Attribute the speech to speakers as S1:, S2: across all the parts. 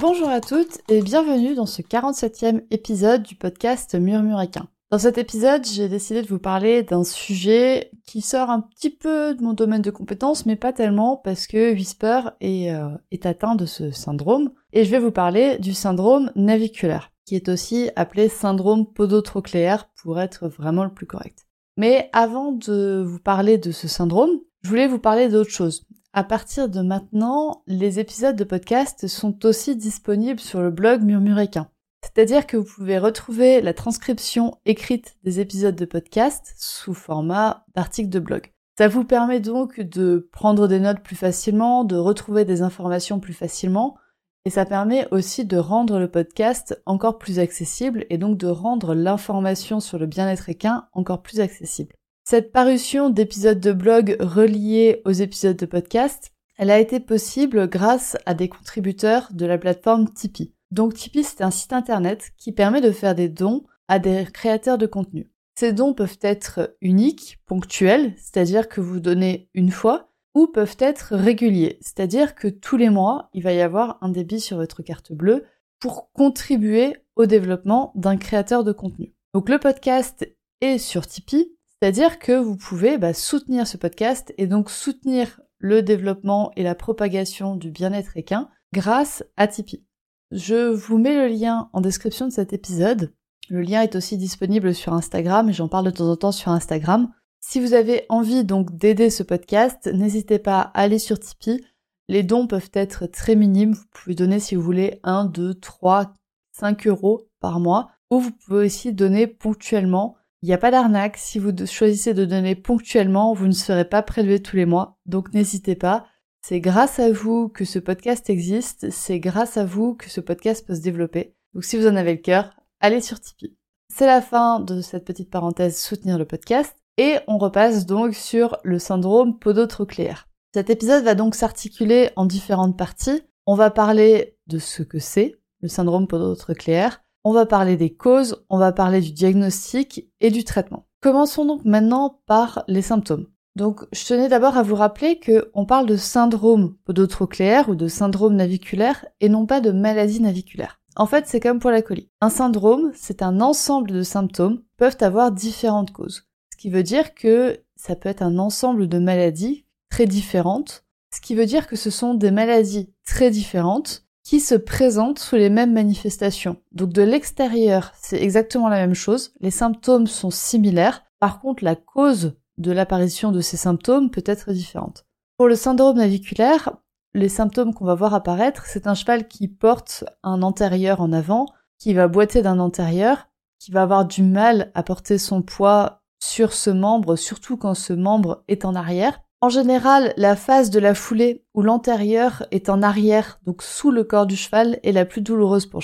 S1: Bonjour à toutes et bienvenue dans ce 47e épisode du podcast Murmuréquin. Dans cet épisode, j'ai décidé de vous parler d'un sujet qui sort un petit peu de mon domaine de compétences, mais pas tellement parce que Whisper est, euh, est atteint de ce syndrome. Et je vais vous parler du syndrome naviculaire, qui est aussi appelé syndrome podotrocléaire pour être vraiment le plus correct. Mais avant de vous parler de ce syndrome, je voulais vous parler d'autre chose. À partir de maintenant, les épisodes de podcast sont aussi disponibles sur le blog Murmuréquin. C'est-à-dire que vous pouvez retrouver la transcription écrite des épisodes de podcast sous format d'article de blog. Ça vous permet donc de prendre des notes plus facilement, de retrouver des informations plus facilement, et ça permet aussi de rendre le podcast encore plus accessible et donc de rendre l'information sur le bien-être équin encore plus accessible. Cette parution d'épisodes de blog reliés aux épisodes de podcast, elle a été possible grâce à des contributeurs de la plateforme Tipeee. Donc Tipeee, c'est un site internet qui permet de faire des dons à des créateurs de contenu. Ces dons peuvent être uniques, ponctuels, c'est-à-dire que vous donnez une fois, ou peuvent être réguliers, c'est-à-dire que tous les mois, il va y avoir un débit sur votre carte bleue pour contribuer au développement d'un créateur de contenu. Donc le podcast est sur Tipeee, c'est-à-dire que vous pouvez bah, soutenir ce podcast et donc soutenir le développement et la propagation du bien-être équin grâce à Tipeee. Je vous mets le lien en description de cet épisode. Le lien est aussi disponible sur Instagram et j'en parle de temps en temps sur Instagram. Si vous avez envie donc d'aider ce podcast, n'hésitez pas à aller sur Tipeee. Les dons peuvent être très minimes. Vous pouvez donner si vous voulez 1, 2, 3, 5 euros par mois. Ou vous pouvez aussi donner ponctuellement il n'y a pas d'arnaque. Si vous choisissez de donner ponctuellement, vous ne serez pas prélevé tous les mois. Donc n'hésitez pas. C'est grâce à vous que ce podcast existe. C'est grâce à vous que ce podcast peut se développer. Donc si vous en avez le cœur, allez sur Tipeee. C'est la fin de cette petite parenthèse soutenir le podcast. Et on repasse donc sur le syndrome podotrocléaire. Cet épisode va donc s'articuler en différentes parties. On va parler de ce que c'est, le syndrome podotrocléaire, on va parler des causes, on va parler du diagnostic et du traitement. Commençons donc maintenant par les symptômes. Donc, je tenais d'abord à vous rappeler qu'on parle de syndrome podotrocléaire ou de syndrome naviculaire et non pas de maladie naviculaire. En fait, c'est comme pour la colie. Un syndrome, c'est un ensemble de symptômes peuvent avoir différentes causes. Ce qui veut dire que ça peut être un ensemble de maladies très différentes. Ce qui veut dire que ce sont des maladies très différentes qui se présentent sous les mêmes manifestations. Donc de l'extérieur, c'est exactement la même chose, les symptômes sont similaires, par contre la cause de l'apparition de ces symptômes peut être différente. Pour le syndrome naviculaire, les symptômes qu'on va voir apparaître, c'est un cheval qui porte un antérieur en avant, qui va boiter d'un antérieur, qui va avoir du mal à porter son poids sur ce membre, surtout quand ce membre est en arrière, en général, la phase de la foulée où l'antérieur est en arrière, donc sous le corps du cheval, est la plus douloureuse pour,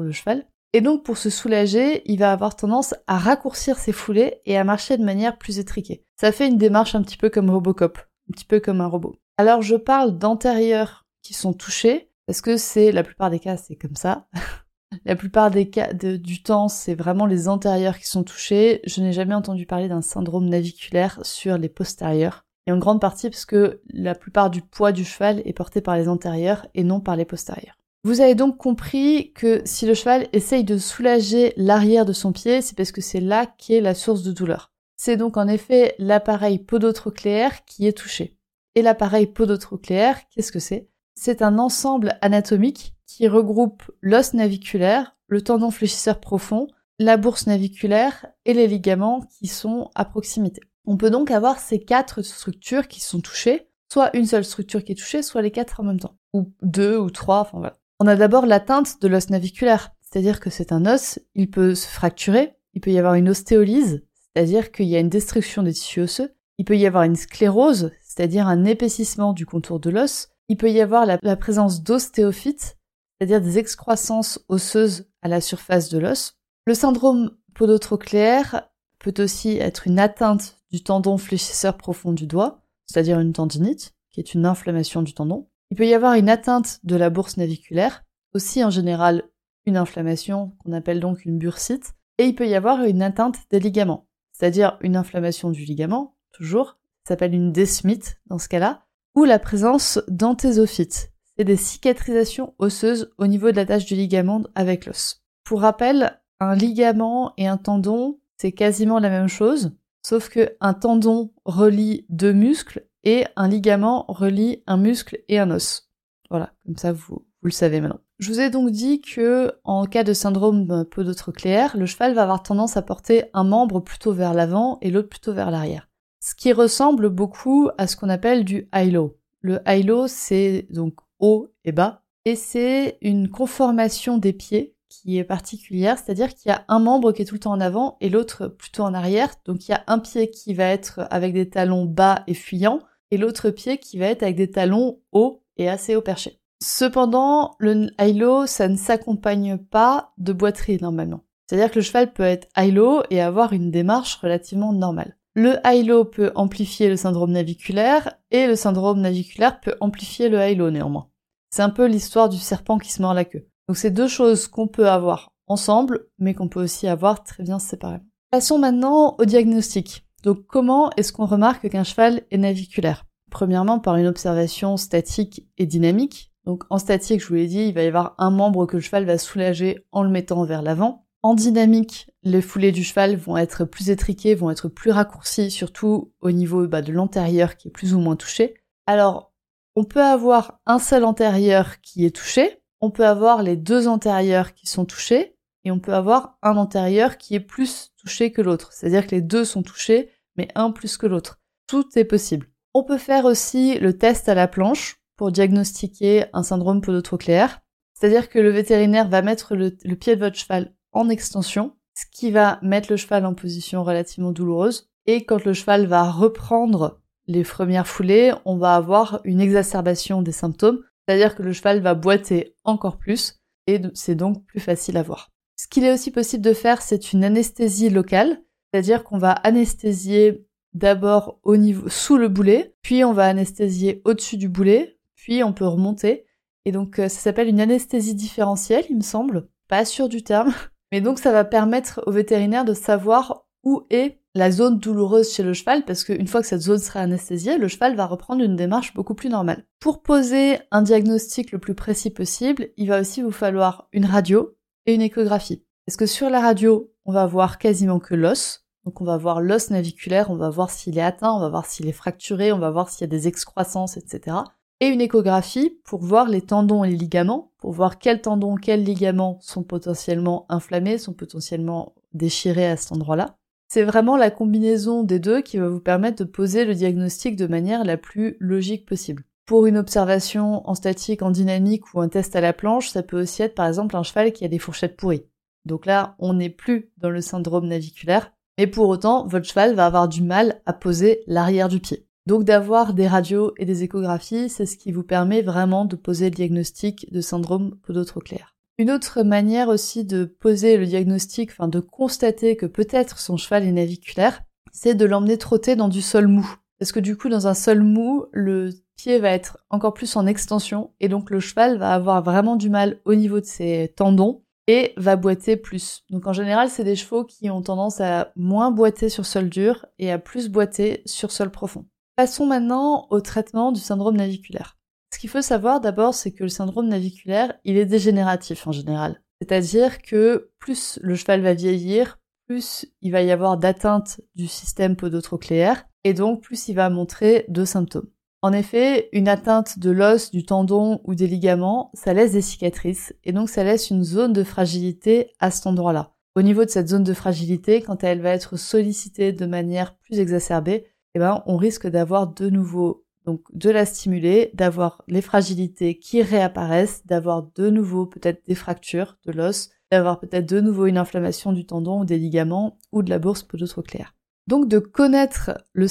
S1: le cheval. Et donc pour se soulager, il va avoir tendance à raccourcir ses foulées et à marcher de manière plus étriquée. Ça fait une démarche un petit peu comme Robocop, un petit peu comme un robot. Alors je parle d'antérieurs qui sont touchés, parce que c'est la plupart des cas c'est comme ça. la plupart des cas du temps c'est vraiment les antérieurs qui sont touchés. Je n'ai jamais entendu parler d'un syndrome naviculaire sur les postérieurs et en grande partie parce que la plupart du poids du cheval est porté par les antérieurs et non par les postérieurs. Vous avez donc compris que si le cheval essaye de soulager l'arrière de son pied, c'est parce que c'est là qu'est la source de douleur. C'est donc en effet l'appareil podotrocléaire qui est touché. Et l'appareil podotrocléaire, qu'est-ce que c'est? C'est un ensemble anatomique qui regroupe l'os naviculaire, le tendon fléchisseur profond, la bourse naviculaire et les ligaments qui sont à proximité. On peut donc avoir ces quatre structures qui sont touchées, soit une seule structure qui est touchée, soit les quatre en même temps, ou deux ou trois, enfin voilà. On a d'abord l'atteinte de l'os naviculaire, c'est-à-dire que c'est un os, il peut se fracturer, il peut y avoir une ostéolyse, c'est-à-dire qu'il y a une destruction des tissus osseux, il peut y avoir une sclérose, c'est-à-dire un épaississement du contour de l'os, il peut y avoir la, présence d'ostéophytes, c'est-à-dire des excroissances osseuses à la surface de l'os. Le syndrome podotrocléaire peut aussi être une atteinte du tendon fléchisseur profond du doigt, c'est-à-dire une tendinite, qui est une inflammation du tendon. Il peut y avoir une atteinte de la bourse naviculaire, aussi en général une inflammation qu'on appelle donc une bursite, et il peut y avoir une atteinte des ligaments, c'est-à-dire une inflammation du ligament, toujours, s'appelle une desmite dans ce cas-là, ou la présence d'anthésophytes, c'est des cicatrisations osseuses au niveau de la tâche du ligament avec l'os. Pour rappel, un ligament et un tendon, c'est quasiment la même chose, sauf que un tendon relie deux muscles et un ligament relie un muscle et un os. Voilà, comme ça vous, le savez maintenant. Je vous ai donc dit que en cas de syndrome podotrocléaire, le cheval va avoir tendance à porter un membre plutôt vers l'avant et l'autre plutôt vers l'arrière. Ce qui ressemble beaucoup à ce qu'on appelle du high-low. Le high-low, c'est donc haut et bas, et c'est une conformation des pieds qui est particulière, c'est-à-dire qu'il y a un membre qui est tout le temps en avant et l'autre plutôt en arrière. Donc il y a un pied qui va être avec des talons bas et fuyants et l'autre pied qui va être avec des talons hauts et assez haut perché. Cependant, le high-low, ça ne s'accompagne pas de boiterie normalement. C'est-à-dire que le cheval peut être high-low et avoir une démarche relativement normale. Le high-low peut amplifier le syndrome naviculaire et le syndrome naviculaire peut amplifier le high-low néanmoins. C'est un peu l'histoire du serpent qui se mord la queue. Donc c'est deux choses qu'on peut avoir ensemble, mais qu'on peut aussi avoir très bien séparément. Passons maintenant au diagnostic. Donc comment est-ce qu'on remarque qu'un cheval est naviculaire? Premièrement par une observation statique et dynamique. Donc en statique, je vous l'ai dit, il va y avoir un membre que le cheval va soulager en le mettant vers l'avant. En dynamique, les foulées du cheval vont être plus étriquées, vont être plus raccourcies, surtout au niveau bah, de l'antérieur qui est plus ou moins touché. Alors, on peut avoir un seul antérieur qui est touché, on peut avoir les deux antérieurs qui sont touchés, et on peut avoir un antérieur qui est plus touché que l'autre. C'est-à-dire que les deux sont touchés, mais un plus que l'autre. Tout est possible. On peut faire aussi le test à la planche pour diagnostiquer un syndrome podotrocléaire. C'est-à-dire que le vétérinaire va mettre le, pied de votre cheval en extension, ce qui va mettre le cheval en position relativement douloureuse. Et quand le cheval va reprendre les premières foulées, on va avoir une exacerbation des symptômes, c'est-à-dire que le cheval va boiter encore plus et c'est donc plus facile à voir. Ce qu'il est aussi possible de faire, c'est une anesthésie locale, c'est-à-dire qu'on va anesthésier d'abord au niveau sous le boulet, puis on va anesthésier au-dessus du boulet, puis on peut remonter. Et donc euh, ça s'appelle une anesthésie différentielle, il me semble, pas sûr du terme, mais donc ça va permettre au vétérinaire de savoir où est la zone douloureuse chez le cheval parce qu'une fois que cette zone sera anesthésiée, le cheval va reprendre une démarche beaucoup plus normale. Pour poser un diagnostic le plus précis possible, il va aussi vous falloir une radio et une échographie. Parce que sur la radio, on va voir quasiment que l'os. Donc on va voir l'os naviculaire, on va voir s'il est atteint, on va voir s'il est fracturé, on va voir s'il y a des excroissances, etc. Et une échographie pour voir les tendons et les ligaments, pour voir quels tendons, quels ligaments sont potentiellement inflammés, sont potentiellement déchirés à cet endroit-là. C'est vraiment la combinaison des deux qui va vous permettre de poser le diagnostic de manière la plus logique possible. Pour une observation en statique, en dynamique ou un test à la planche, ça peut aussi être par exemple un cheval qui a des fourchettes pourries. Donc là, on n'est plus dans le syndrome naviculaire, mais pour autant, votre cheval va avoir du mal à poser l'arrière du pied. Donc d'avoir des radios et des échographies, c'est ce qui vous permet vraiment de poser le diagnostic de syndrome podotrocléaire. Une autre manière aussi de poser le diagnostic, enfin de constater que peut-être son cheval est naviculaire, c'est de l'emmener trotter dans du sol mou. Parce que du coup, dans un sol mou, le pied va être encore plus en extension et donc le cheval va avoir vraiment du mal au niveau de ses tendons et va boiter plus. Donc en général, c'est des chevaux qui ont tendance à moins boiter sur sol dur et à plus boiter sur sol profond. Passons maintenant au traitement du syndrome naviculaire. Qu'il faut savoir d'abord, c'est que le syndrome naviculaire, il est dégénératif en général. C'est-à-dire que plus le cheval va vieillir, plus il va y avoir d'atteinte du système podotrocléaire, et donc plus il va montrer de symptômes. En effet, une atteinte de l'os, du tendon ou des ligaments, ça laisse des cicatrices, et donc ça laisse une zone de fragilité à cet endroit-là. Au niveau de cette zone de fragilité, quand elle va être sollicitée de manière plus exacerbée, eh ben, on risque d'avoir de nouveau donc de la stimuler, d'avoir les fragilités qui réapparaissent, d'avoir de nouveau peut-être des fractures de l'os, d'avoir peut-être de nouveau une inflammation du tendon ou des ligaments ou de la bourse podotrocléaire. Donc de connaître le,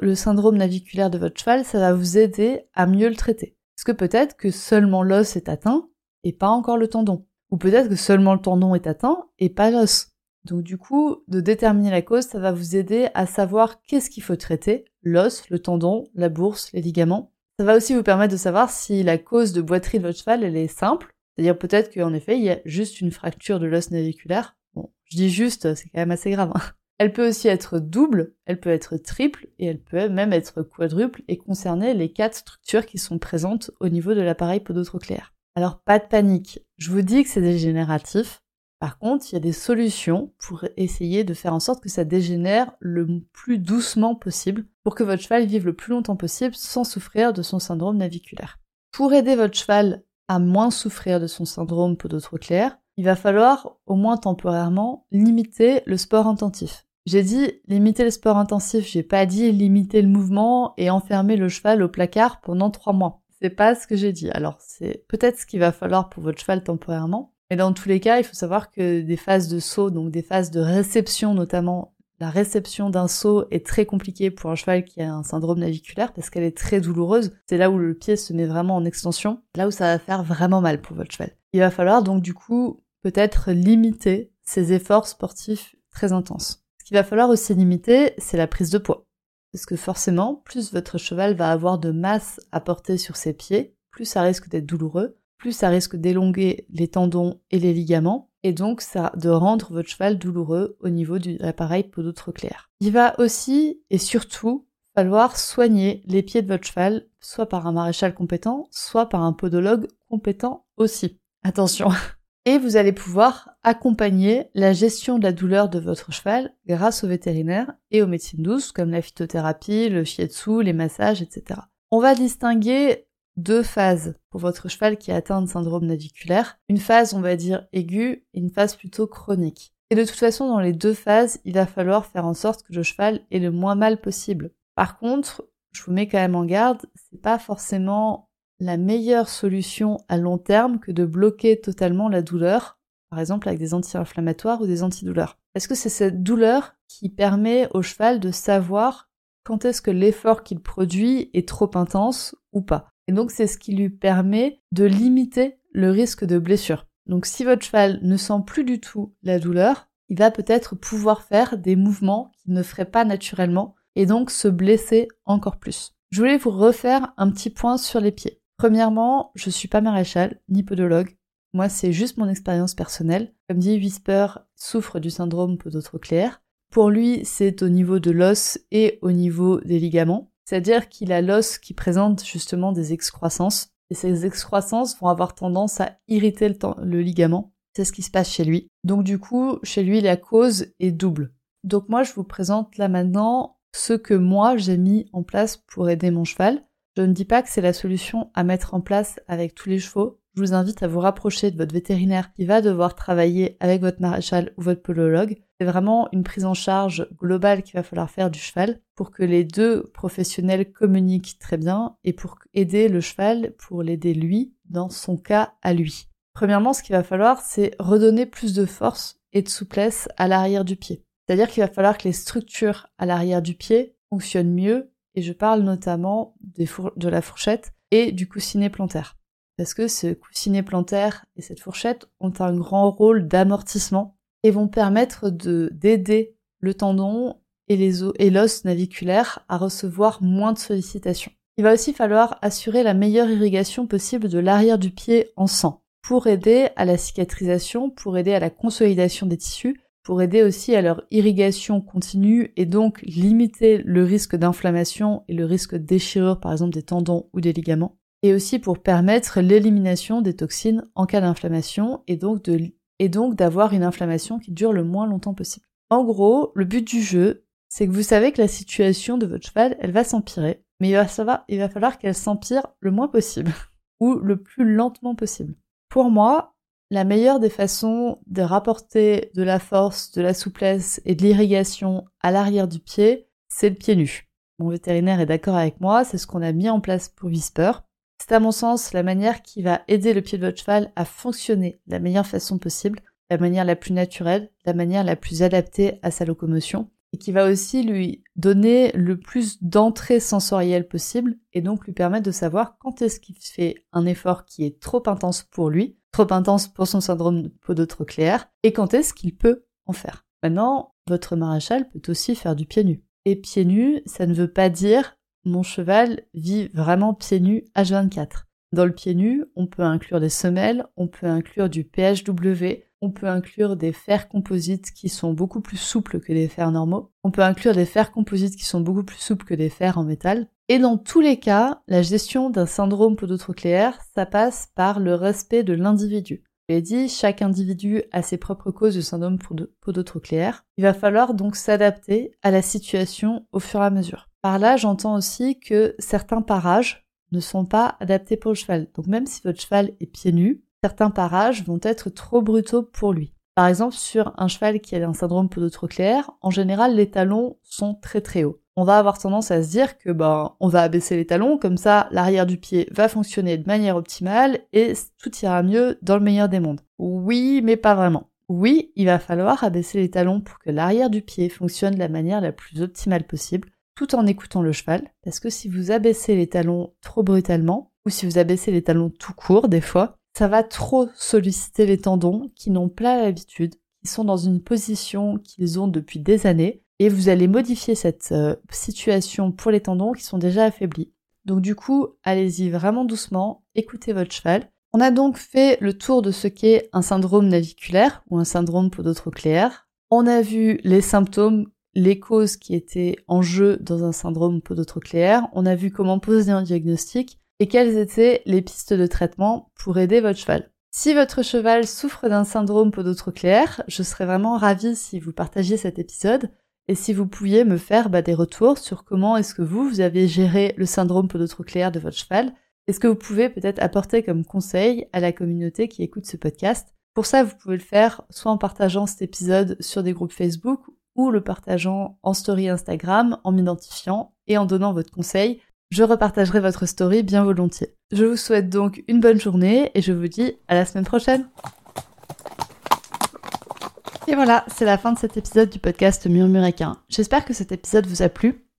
S1: le syndrome naviculaire de votre cheval, ça va vous aider à mieux le traiter. Parce que peut-être que seulement l'os est atteint, et pas encore le tendon. Ou peut-être que seulement le tendon est atteint et pas l'os. Donc du coup, de déterminer la cause, ça va vous aider à savoir qu'est-ce qu'il faut traiter, l'os, le tendon, la bourse, les ligaments. Ça va aussi vous permettre de savoir si la cause de boiterie de votre cheval, elle est simple. C'est-à-dire peut-être qu'en effet, il y a juste une fracture de l'os naviculaire. Bon, je dis juste, c'est quand même assez grave. Hein. Elle peut aussi être double, elle peut être triple, et elle peut même être quadruple et concerner les quatre structures qui sont présentes au niveau de l'appareil podotrocléaire. Alors pas de panique, je vous dis que c'est dégénératif, par contre, il y a des solutions pour essayer de faire en sorte que ça dégénère le plus doucement possible pour que votre cheval vive le plus longtemps possible sans souffrir de son syndrome naviculaire. Pour aider votre cheval à moins souffrir de son syndrome podotrocléaire, il va falloir, au moins temporairement, limiter le sport intensif. J'ai dit limiter le sport intensif, j'ai pas dit limiter le mouvement et enfermer le cheval au placard pendant trois mois. C'est pas ce que j'ai dit. Alors c'est peut-être ce qu'il va falloir pour votre cheval temporairement, mais dans tous les cas, il faut savoir que des phases de saut, donc des phases de réception notamment, la réception d'un saut est très compliquée pour un cheval qui a un syndrome naviculaire parce qu'elle est très douloureuse. C'est là où le pied se met vraiment en extension, là où ça va faire vraiment mal pour votre cheval. Il va falloir donc du coup peut-être limiter ces efforts sportifs très intenses. Ce qu'il va falloir aussi limiter, c'est la prise de poids. Parce que forcément, plus votre cheval va avoir de masse à porter sur ses pieds, plus ça risque d'être douloureux, plus ça risque d'élonguer les tendons et les ligaments, et donc ça de rendre votre cheval douloureux au niveau de l'appareil podotrocléaire. Il va aussi et surtout falloir soigner les pieds de votre cheval, soit par un maréchal compétent, soit par un podologue compétent aussi. Attention. Et vous allez pouvoir accompagner la gestion de la douleur de votre cheval grâce aux vétérinaires et aux médecines douces comme la phytothérapie, le shiatsu, les massages, etc. On va distinguer deux phases pour votre cheval qui atteint un syndrome naviculaire. Une phase, on va dire, aiguë et une phase plutôt chronique. Et de toute façon, dans les deux phases, il va falloir faire en sorte que le cheval ait le moins mal possible. Par contre, je vous mets quand même en garde, c'est pas forcément la meilleure solution à long terme que de bloquer totalement la douleur, par exemple avec des anti-inflammatoires ou des antidouleurs. Est-ce que c'est cette douleur qui permet au cheval de savoir quand est-ce que l'effort qu'il produit est trop intense ou pas? Et donc c'est ce qui lui permet de limiter le risque de blessure. Donc si votre cheval ne sent plus du tout la douleur, il va peut-être pouvoir faire des mouvements qu'il ne ferait pas naturellement et donc se blesser encore plus. Je voulais vous refaire un petit point sur les pieds. Premièrement, je suis pas maréchal ni podologue. Moi, c'est juste mon expérience personnelle. Comme dit Whisper, souffre du syndrome podotrocléaire. Pour lui, c'est au niveau de l'os et au niveau des ligaments. C'est-à-dire qu'il a l'os qui présente justement des excroissances, et ces excroissances vont avoir tendance à irriter le, ligament. C'est ce qui se passe chez lui. Donc du coup, chez lui, la cause est double. Donc moi, je vous présente là maintenant ce que moi j'ai mis en place pour aider mon cheval. Je ne dis pas que c'est la solution à mettre en place avec tous les chevaux, je vous invite à vous rapprocher de votre vétérinaire qui va devoir travailler avec votre maréchal ou votre polologue. C'est vraiment une prise en charge globale qu'il va falloir faire du cheval pour que les deux professionnels communiquent très bien et pour aider le cheval, pour l'aider lui dans son cas à lui. Premièrement, ce qu'il va falloir, c'est redonner plus de force et de souplesse à l'arrière du pied. C'est-à-dire qu'il va falloir que les structures à l'arrière du pied fonctionnent mieux, et je parle notamment de la fourchette et du coussinet plantaire parce que ce coussinet plantaire et cette fourchette ont un grand rôle d'amortissement et vont permettre de d'aider le tendon et les os et l'os naviculaire à recevoir moins de sollicitations. Il va aussi falloir assurer la meilleure irrigation possible de l'arrière du pied en sang pour aider à la cicatrisation, pour aider à la consolidation des tissus, pour aider aussi à leur irrigation continue et donc limiter le risque d'inflammation et le risque de déchirure par exemple des tendons ou des ligaments et aussi pour permettre l'élimination des toxines en cas d'inflammation et donc d'avoir une inflammation qui dure le moins longtemps possible. En gros, le but du jeu, c'est que vous savez que la situation de votre cheval, elle va s'empirer, mais il va, il va falloir qu'elle s'empire le moins possible, ou le plus lentement possible. Pour moi, la meilleure des façons de rapporter de la force, de la souplesse et de l'irrigation à l'arrière du pied, c'est le pied nu. Mon vétérinaire est d'accord avec moi, c'est ce qu'on a mis en place pour Whisper. C'est à mon sens la manière qui va aider le pied de votre cheval à fonctionner de la meilleure façon possible, la manière la plus naturelle, la manière la plus adaptée à sa locomotion, et qui va aussi lui donner le plus d'entrée sensorielle possible, et donc lui permettre de savoir quand est-ce qu'il fait un effort qui est trop intense pour lui, trop intense pour son syndrome de claire, et quand est-ce qu'il peut en faire. Maintenant, votre maréchal peut aussi faire du pied nu. Et pieds nus, ça ne veut pas dire mon cheval vit vraiment pieds nus H24. Dans le pied nu, on peut inclure des semelles, on peut inclure du PHW, on peut inclure des fers composites qui sont beaucoup plus souples que des fers normaux, on peut inclure des fers composites qui sont beaucoup plus souples que des fers en métal. Et dans tous les cas, la gestion d'un syndrome podotrocléaire, ça passe par le respect de l'individu. Je dit, chaque individu a ses propres causes de syndrome podotrocléaire. Il va falloir donc s'adapter à la situation au fur et à mesure. Par là, j'entends aussi que certains parages ne sont pas adaptés pour le cheval. Donc même si votre cheval est pieds nus, certains parages vont être trop brutaux pour lui. Par exemple, sur un cheval qui a un syndrome podotrocléaire, en général, les talons sont très très hauts. On va avoir tendance à se dire que ben on va abaisser les talons, comme ça l'arrière du pied va fonctionner de manière optimale et tout ira mieux dans le meilleur des mondes. Oui, mais pas vraiment. Oui, il va falloir abaisser les talons pour que l'arrière du pied fonctionne de la manière la plus optimale possible, tout en écoutant le cheval, parce que si vous abaissez les talons trop brutalement, ou si vous abaissez les talons tout court des fois, ça va trop solliciter les tendons qui n'ont pas l'habitude, qui sont dans une position qu'ils ont depuis des années, et vous allez modifier cette euh, situation pour les tendons qui sont déjà affaiblis. Donc du coup, allez-y vraiment doucement, écoutez votre cheval. On a donc fait le tour de ce qu'est un syndrome naviculaire ou un syndrome podotrocléaire. On a vu les symptômes, les causes qui étaient en jeu dans un syndrome podotrocléaire. On a vu comment poser un diagnostic et quelles étaient les pistes de traitement pour aider votre cheval. Si votre cheval souffre d'un syndrome podotrocléaire, je serais vraiment ravie si vous partagiez cet épisode et si vous pouviez me faire bah, des retours sur comment est-ce que vous, vous avez géré le syndrome podotrocléaire de votre cheval, est-ce que vous pouvez peut-être apporter comme conseil à la communauté qui écoute ce podcast? Pour ça, vous pouvez le faire soit en partageant cet épisode sur des groupes Facebook le partageant en story Instagram en m'identifiant et en donnant votre conseil je repartagerai votre story bien volontiers. Je vous souhaite donc une bonne journée et je vous dis à la semaine prochaine. Et voilà, c'est la fin de cet épisode du podcast Murmuréquin. J'espère que cet épisode vous a plu.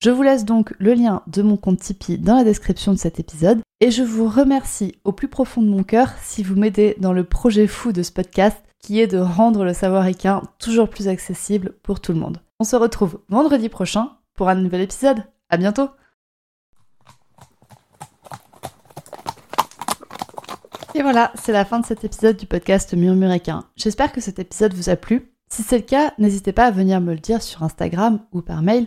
S1: Je vous laisse donc le lien de mon compte Tipeee dans la description de cet épisode et je vous remercie au plus profond de mon cœur si vous m'aidez dans le projet fou de ce podcast qui est de rendre le savoir équin toujours plus accessible pour tout le monde. On se retrouve vendredi prochain pour un nouvel épisode. À bientôt! Et voilà, c'est la fin de cet épisode du podcast Murmuréquin. J'espère que cet épisode vous a plu. Si c'est le cas, n'hésitez pas à venir me le dire sur Instagram ou par mail.